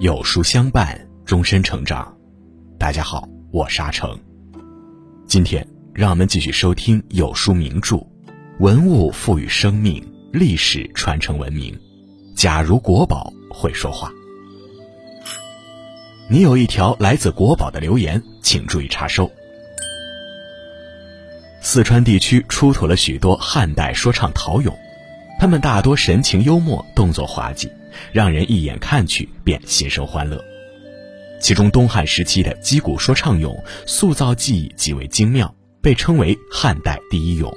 有书相伴，终身成长。大家好，我沙成。今天让我们继续收听有书名著，文物赋予生命，历史传承文明。假如国宝会说话，你有一条来自国宝的留言，请注意查收。四川地区出土了许多汉代说唱陶俑，他们大多神情幽默，动作滑稽。让人一眼看去便心生欢乐。其中东汉时期的击鼓说唱俑塑造技艺极为精妙，被称为汉代第一俑。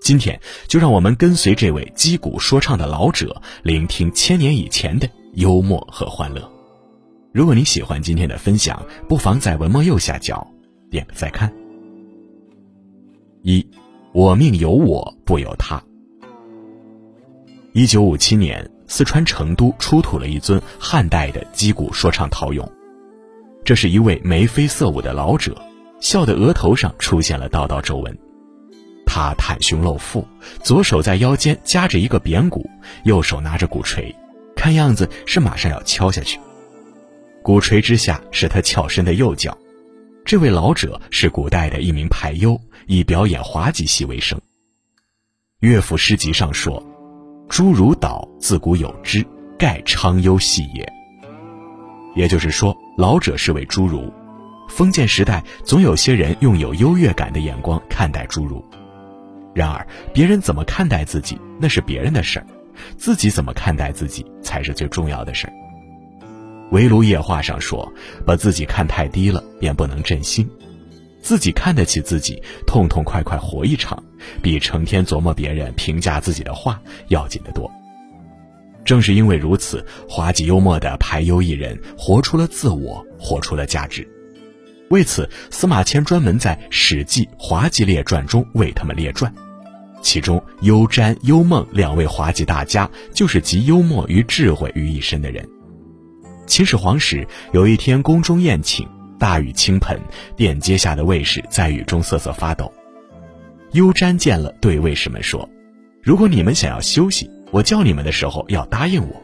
今天就让我们跟随这位击鼓说唱的老者，聆听千年以前的幽默和欢乐。如果你喜欢今天的分享，不妨在文末右下角点个再看。一，我命由我不由他。一九五七年。四川成都出土了一尊汉代的击鼓说唱陶俑，这是一位眉飞色舞的老者，笑得额头上出现了道道皱纹。他袒胸露腹，左手在腰间夹着一个扁鼓，右手拿着鼓槌，看样子是马上要敲下去。鼓槌之下是他翘身的右脚。这位老者是古代的一名排优，以表演滑稽戏为生。乐府诗集上说。侏儒岛自古有之，盖昌幽戏也。也就是说，老者是位侏儒。封建时代总有些人用有优越感的眼光看待侏儒。然而，别人怎么看待自己那是别人的事儿，自己怎么看待自己才是最重要的事儿。围炉夜话上说，把自己看太低了，便不能振兴。自己看得起自己，痛痛快快活一场，比成天琢磨别人评价自己的话要紧得多。正是因为如此，滑稽幽默的排忧艺人活出了自我，活出了价值。为此，司马迁专门在《史记滑稽列传》中为他们列传，其中幽瞻、幽梦两位滑稽大家就是集幽默与智慧于一身的人。秦始皇时，有一天宫中宴请。大雨倾盆，殿阶下的卫士在雨中瑟瑟发抖。幽瞻见了，对卫士们说：“如果你们想要休息，我叫你们的时候要答应我。”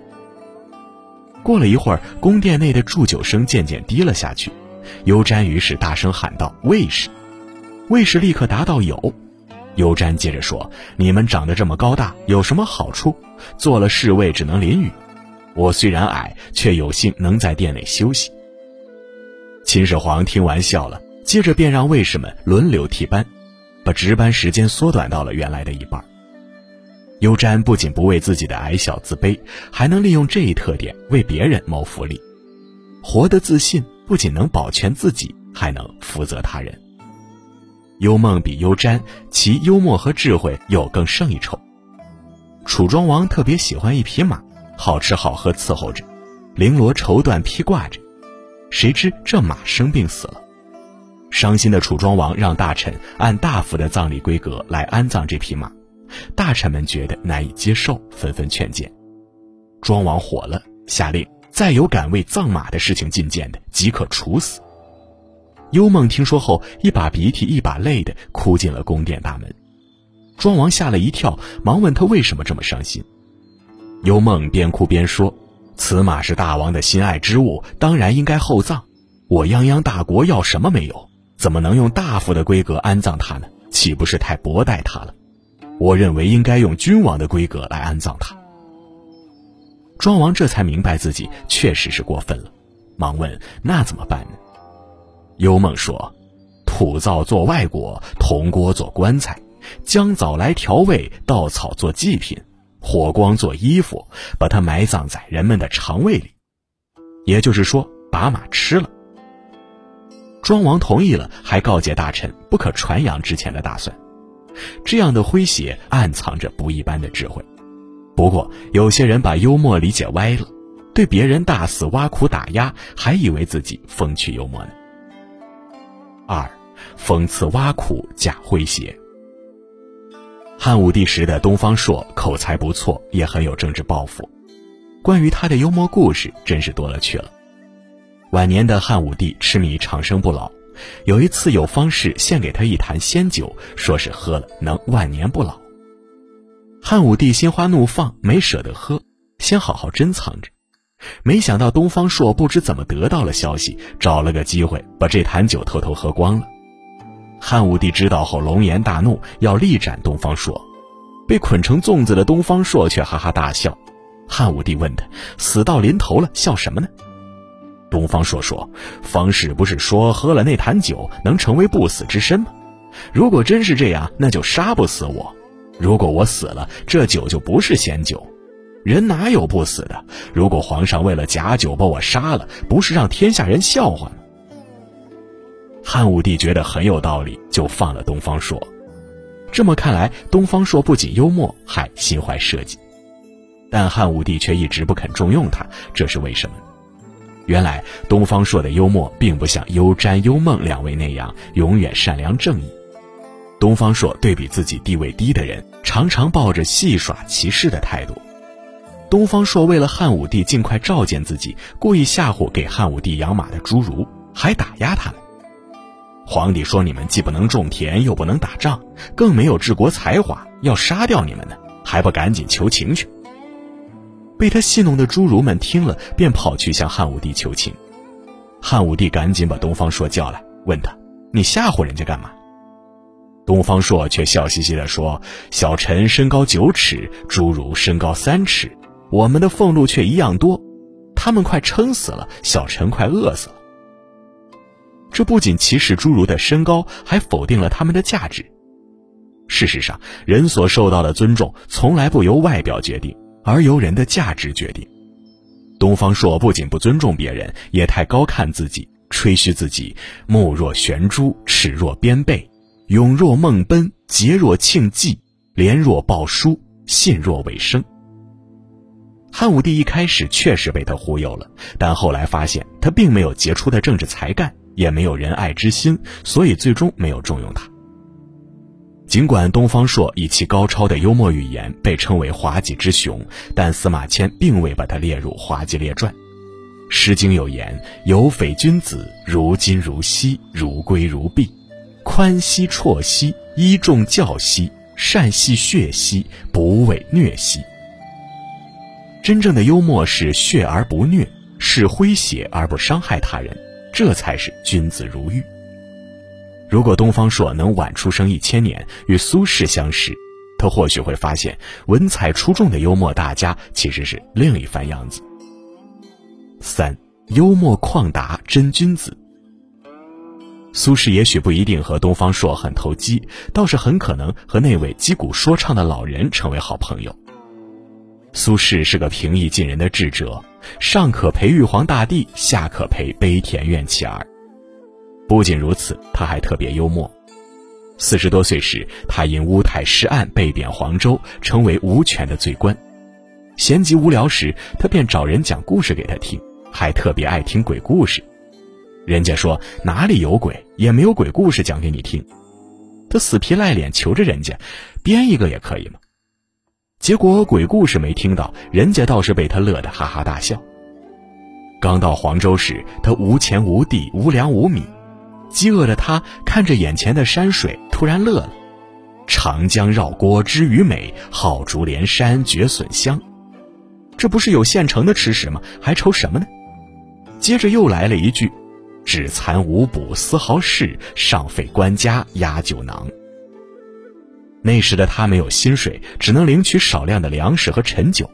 过了一会儿，宫殿内的祝酒声渐渐低了下去。幽瞻于是大声喊道：“卫士！”卫士立刻答道：“有。”幽瞻接着说：“你们长得这么高大，有什么好处？做了侍卫只能淋雨。我虽然矮，却有幸能在殿内休息。”秦始皇听完笑了，接着便让卫士们轮流替班，把值班时间缩短到了原来的一半。幽瞻不仅不为自己的矮小自卑，还能利用这一特点为别人谋福利，活得自信，不仅能保全自己，还能福泽他人。幽梦比幽瞻，其幽默和智慧又更胜一筹。楚庄王特别喜欢一匹马，好吃好喝伺候着，绫罗绸缎披挂着。谁知这马生病死了，伤心的楚庄王让大臣按大夫的葬礼规格来安葬这匹马，大臣们觉得难以接受，纷纷劝谏。庄王火了，下令再有敢为葬马的事情进谏的，即可处死。幽梦听说后，一把鼻涕一把泪的哭进了宫殿大门。庄王吓了一跳，忙问他为什么这么伤心。幽梦边哭边说。此马是大王的心爱之物，当然应该厚葬。我泱泱大国要什么没有？怎么能用大夫的规格安葬他呢？岂不是太薄待他了？我认为应该用君王的规格来安葬他。庄王这才明白自己确实是过分了，忙问：“那怎么办呢？”幽梦说：“土灶做外果，铜锅做棺材，姜枣来调味，稻草做祭品。”火光做衣服，把它埋葬在人们的肠胃里，也就是说，把马吃了。庄王同意了，还告诫大臣不可传扬之前的打算。这样的诙谐暗藏着不一般的智慧。不过，有些人把幽默理解歪了，对别人大肆挖苦打压，还以为自己风趣幽默呢。二，讽刺挖苦假诙谐。汉武帝时的东方朔口才不错，也很有政治抱负。关于他的幽默故事真是多了去了。晚年的汉武帝痴迷长生不老，有一次有方士献给他一坛仙酒，说是喝了能万年不老。汉武帝心花怒放，没舍得喝，先好好珍藏着。没想到东方朔不知怎么得到了消息，找了个机会把这坛酒偷偷喝光了。汉武帝知道后龙颜大怒，要力斩东方朔。被捆成粽子的东方朔却哈哈大笑。汉武帝问他：“死到临头了，笑什么呢？”东方朔说：“方士不是说喝了那坛酒能成为不死之身吗？如果真是这样，那就杀不死我。如果我死了，这酒就不是仙酒。人哪有不死的？如果皇上为了假酒把我杀了，不是让天下人笑话吗？”汉武帝觉得很有道理，就放了东方朔。这么看来，东方朔不仅幽默，还心怀设计。但汉武帝却一直不肯重用他，这是为什么？原来东方朔的幽默并不像幽瞻、幽梦两位那样永远善良正义。东方朔对比自己地位低的人，常常抱着戏耍歧视的态度。东方朔为了汉武帝尽快召见自己，故意吓唬给汉武帝养马的侏儒，还打压他们。皇帝说：“你们既不能种田，又不能打仗，更没有治国才华，要杀掉你们呢，还不赶紧求情去？”被他戏弄的侏儒们听了，便跑去向汉武帝求情。汉武帝赶紧把东方朔叫来，问他：“你吓唬人家干嘛？”东方朔却笑嘻嘻地说：“小臣身高九尺，侏儒身高三尺，我们的俸禄却一样多，他们快撑死了，小臣快饿死了。”这不仅歧视侏儒的身高，还否定了他们的价值。事实上，人所受到的尊重从来不由外表决定，而由人的价值决定。东方朔不仅不尊重别人，也太高看自己，吹嘘自己目若悬珠，齿若边贝，勇若梦奔，节若庆忌，廉若鲍书，信若尾生。汉武帝一开始确实被他忽悠了，但后来发现他并没有杰出的政治才干。也没有仁爱之心，所以最终没有重用他。尽管东方朔以其高超的幽默语言被称为滑稽之雄，但司马迁并未把他列入滑稽列传。《诗经》有言：“有匪君子，如金如锡，如圭如璧，宽兮绰兮，依重教兮，善戏谑兮，不畏虐兮。”真正的幽默是血而不虐，是诙谐而不伤害他人。这才是君子如玉。如果东方朔能晚出生一千年，与苏轼相识，他或许会发现文采出众的幽默大家其实是另一番样子。三，幽默旷达真君子。苏轼也许不一定和东方朔很投机，倒是很可能和那位击鼓说唱的老人成为好朋友。苏轼是个平易近人的智者。上可陪玉皇大帝，下可陪悲田院乞儿。不仅如此，他还特别幽默。四十多岁时，他因乌台诗案被贬黄州，成为无权的罪官。闲极无聊时，他便找人讲故事给他听，还特别爱听鬼故事。人家说哪里有鬼，也没有鬼故事讲给你听。他死皮赖脸求着人家，编一个也可以吗？结果鬼故事没听到，人家倒是被他乐得哈哈大笑。刚到黄州时，他无钱无地无粮无米，饥饿的他看着眼前的山水，突然乐了。长江绕郭知鱼美，好竹连山绝笋香。这不是有现成的吃食吗？还愁什么呢？接着又来了一句：只残无补丝毫事，尚费官家压酒囊。那时的他没有薪水，只能领取少量的粮食和陈酒，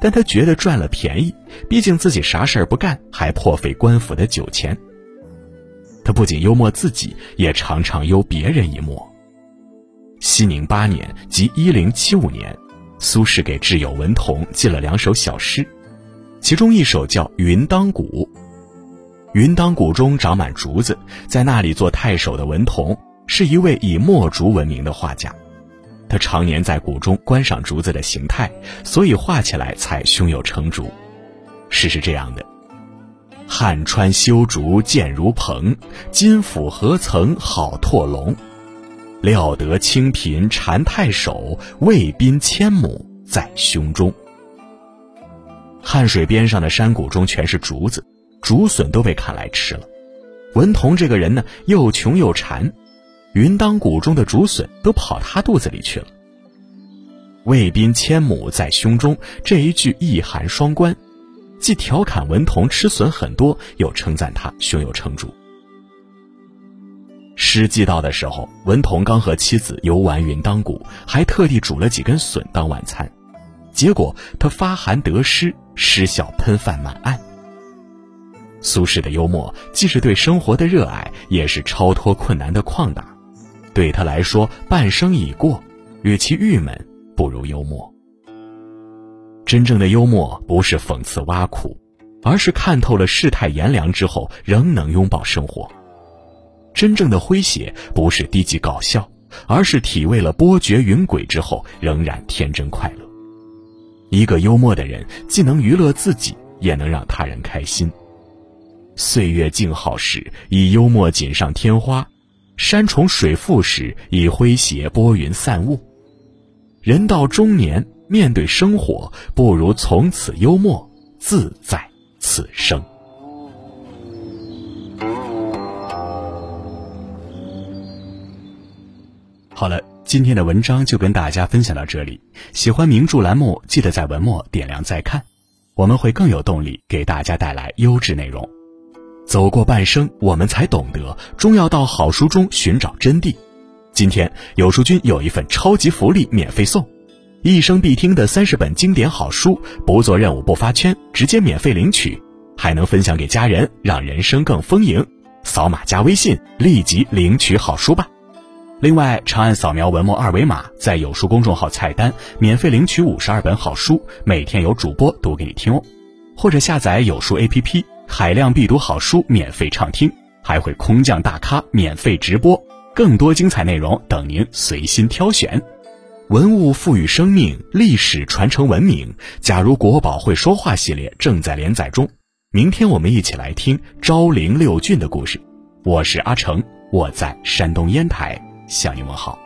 但他觉得赚了便宜，毕竟自己啥事儿不干，还破费官府的酒钱。他不仅幽默自己，也常常幽别人一默。熙宁八年，即一零七五年，苏轼给挚友文同寄了两首小诗，其中一首叫《云当谷》。云当谷中长满竹子，在那里做太守的文同，是一位以墨竹闻名的画家。他常年在谷中观赏竹子的形态，所以画起来才胸有成竹。诗是这样的：汉川修竹见如蓬，金府何曾好拓龙？料得清贫缠太守，卫兵千亩在胸中。汉水边上的山谷中全是竹子，竹笋都被砍来吃了。文同这个人呢，又穷又馋。云当谷中的竹笋都跑他肚子里去了。卫兵千亩在胸中，这一句意涵双关。既调侃文同吃笋很多，又称赞他胸有成竹。诗寄到的时候，文同刚和妻子游玩云当谷，还特地煮了几根笋当晚餐。结果他发寒得湿，失笑喷饭满案。苏轼的幽默既是对生活的热爱，也是超脱困难的旷达。对他来说，半生已过，与其郁闷，不如幽默。真正的幽默不是讽刺挖苦，而是看透了世态炎凉之后，仍能拥抱生活。真正的诙谐不是低级搞笑，而是体味了波谲云诡之后仍然天真快乐。一个幽默的人，既能娱乐自己，也能让他人开心。岁月静好时，以幽默锦上添花；山重水复时，以诙谐拨云散雾。人到中年，面对生活，不如从此幽默，自在此生。好了，今天的文章就跟大家分享到这里。喜欢名著栏目，记得在文末点亮再看，我们会更有动力给大家带来优质内容。走过半生，我们才懂得，终要到好书中寻找真谛。今天有书君有一份超级福利免费送，一生必听的三十本经典好书，不做任务不发圈，直接免费领取，还能分享给家人，让人生更丰盈。扫码加微信，立即领取好书吧。另外，长按扫描文末二维码，在有书公众号菜单免费领取五十二本好书，每天有主播读给你听哦。或者下载有书 APP，海量必读好书免费畅听，还会空降大咖免费直播，更多精彩内容等您随心挑选。文物赋予生命，历史传承文明。假如国宝会说话系列正在连载中，明天我们一起来听昭陵六骏的故事。我是阿成，我在山东烟台。向你问好。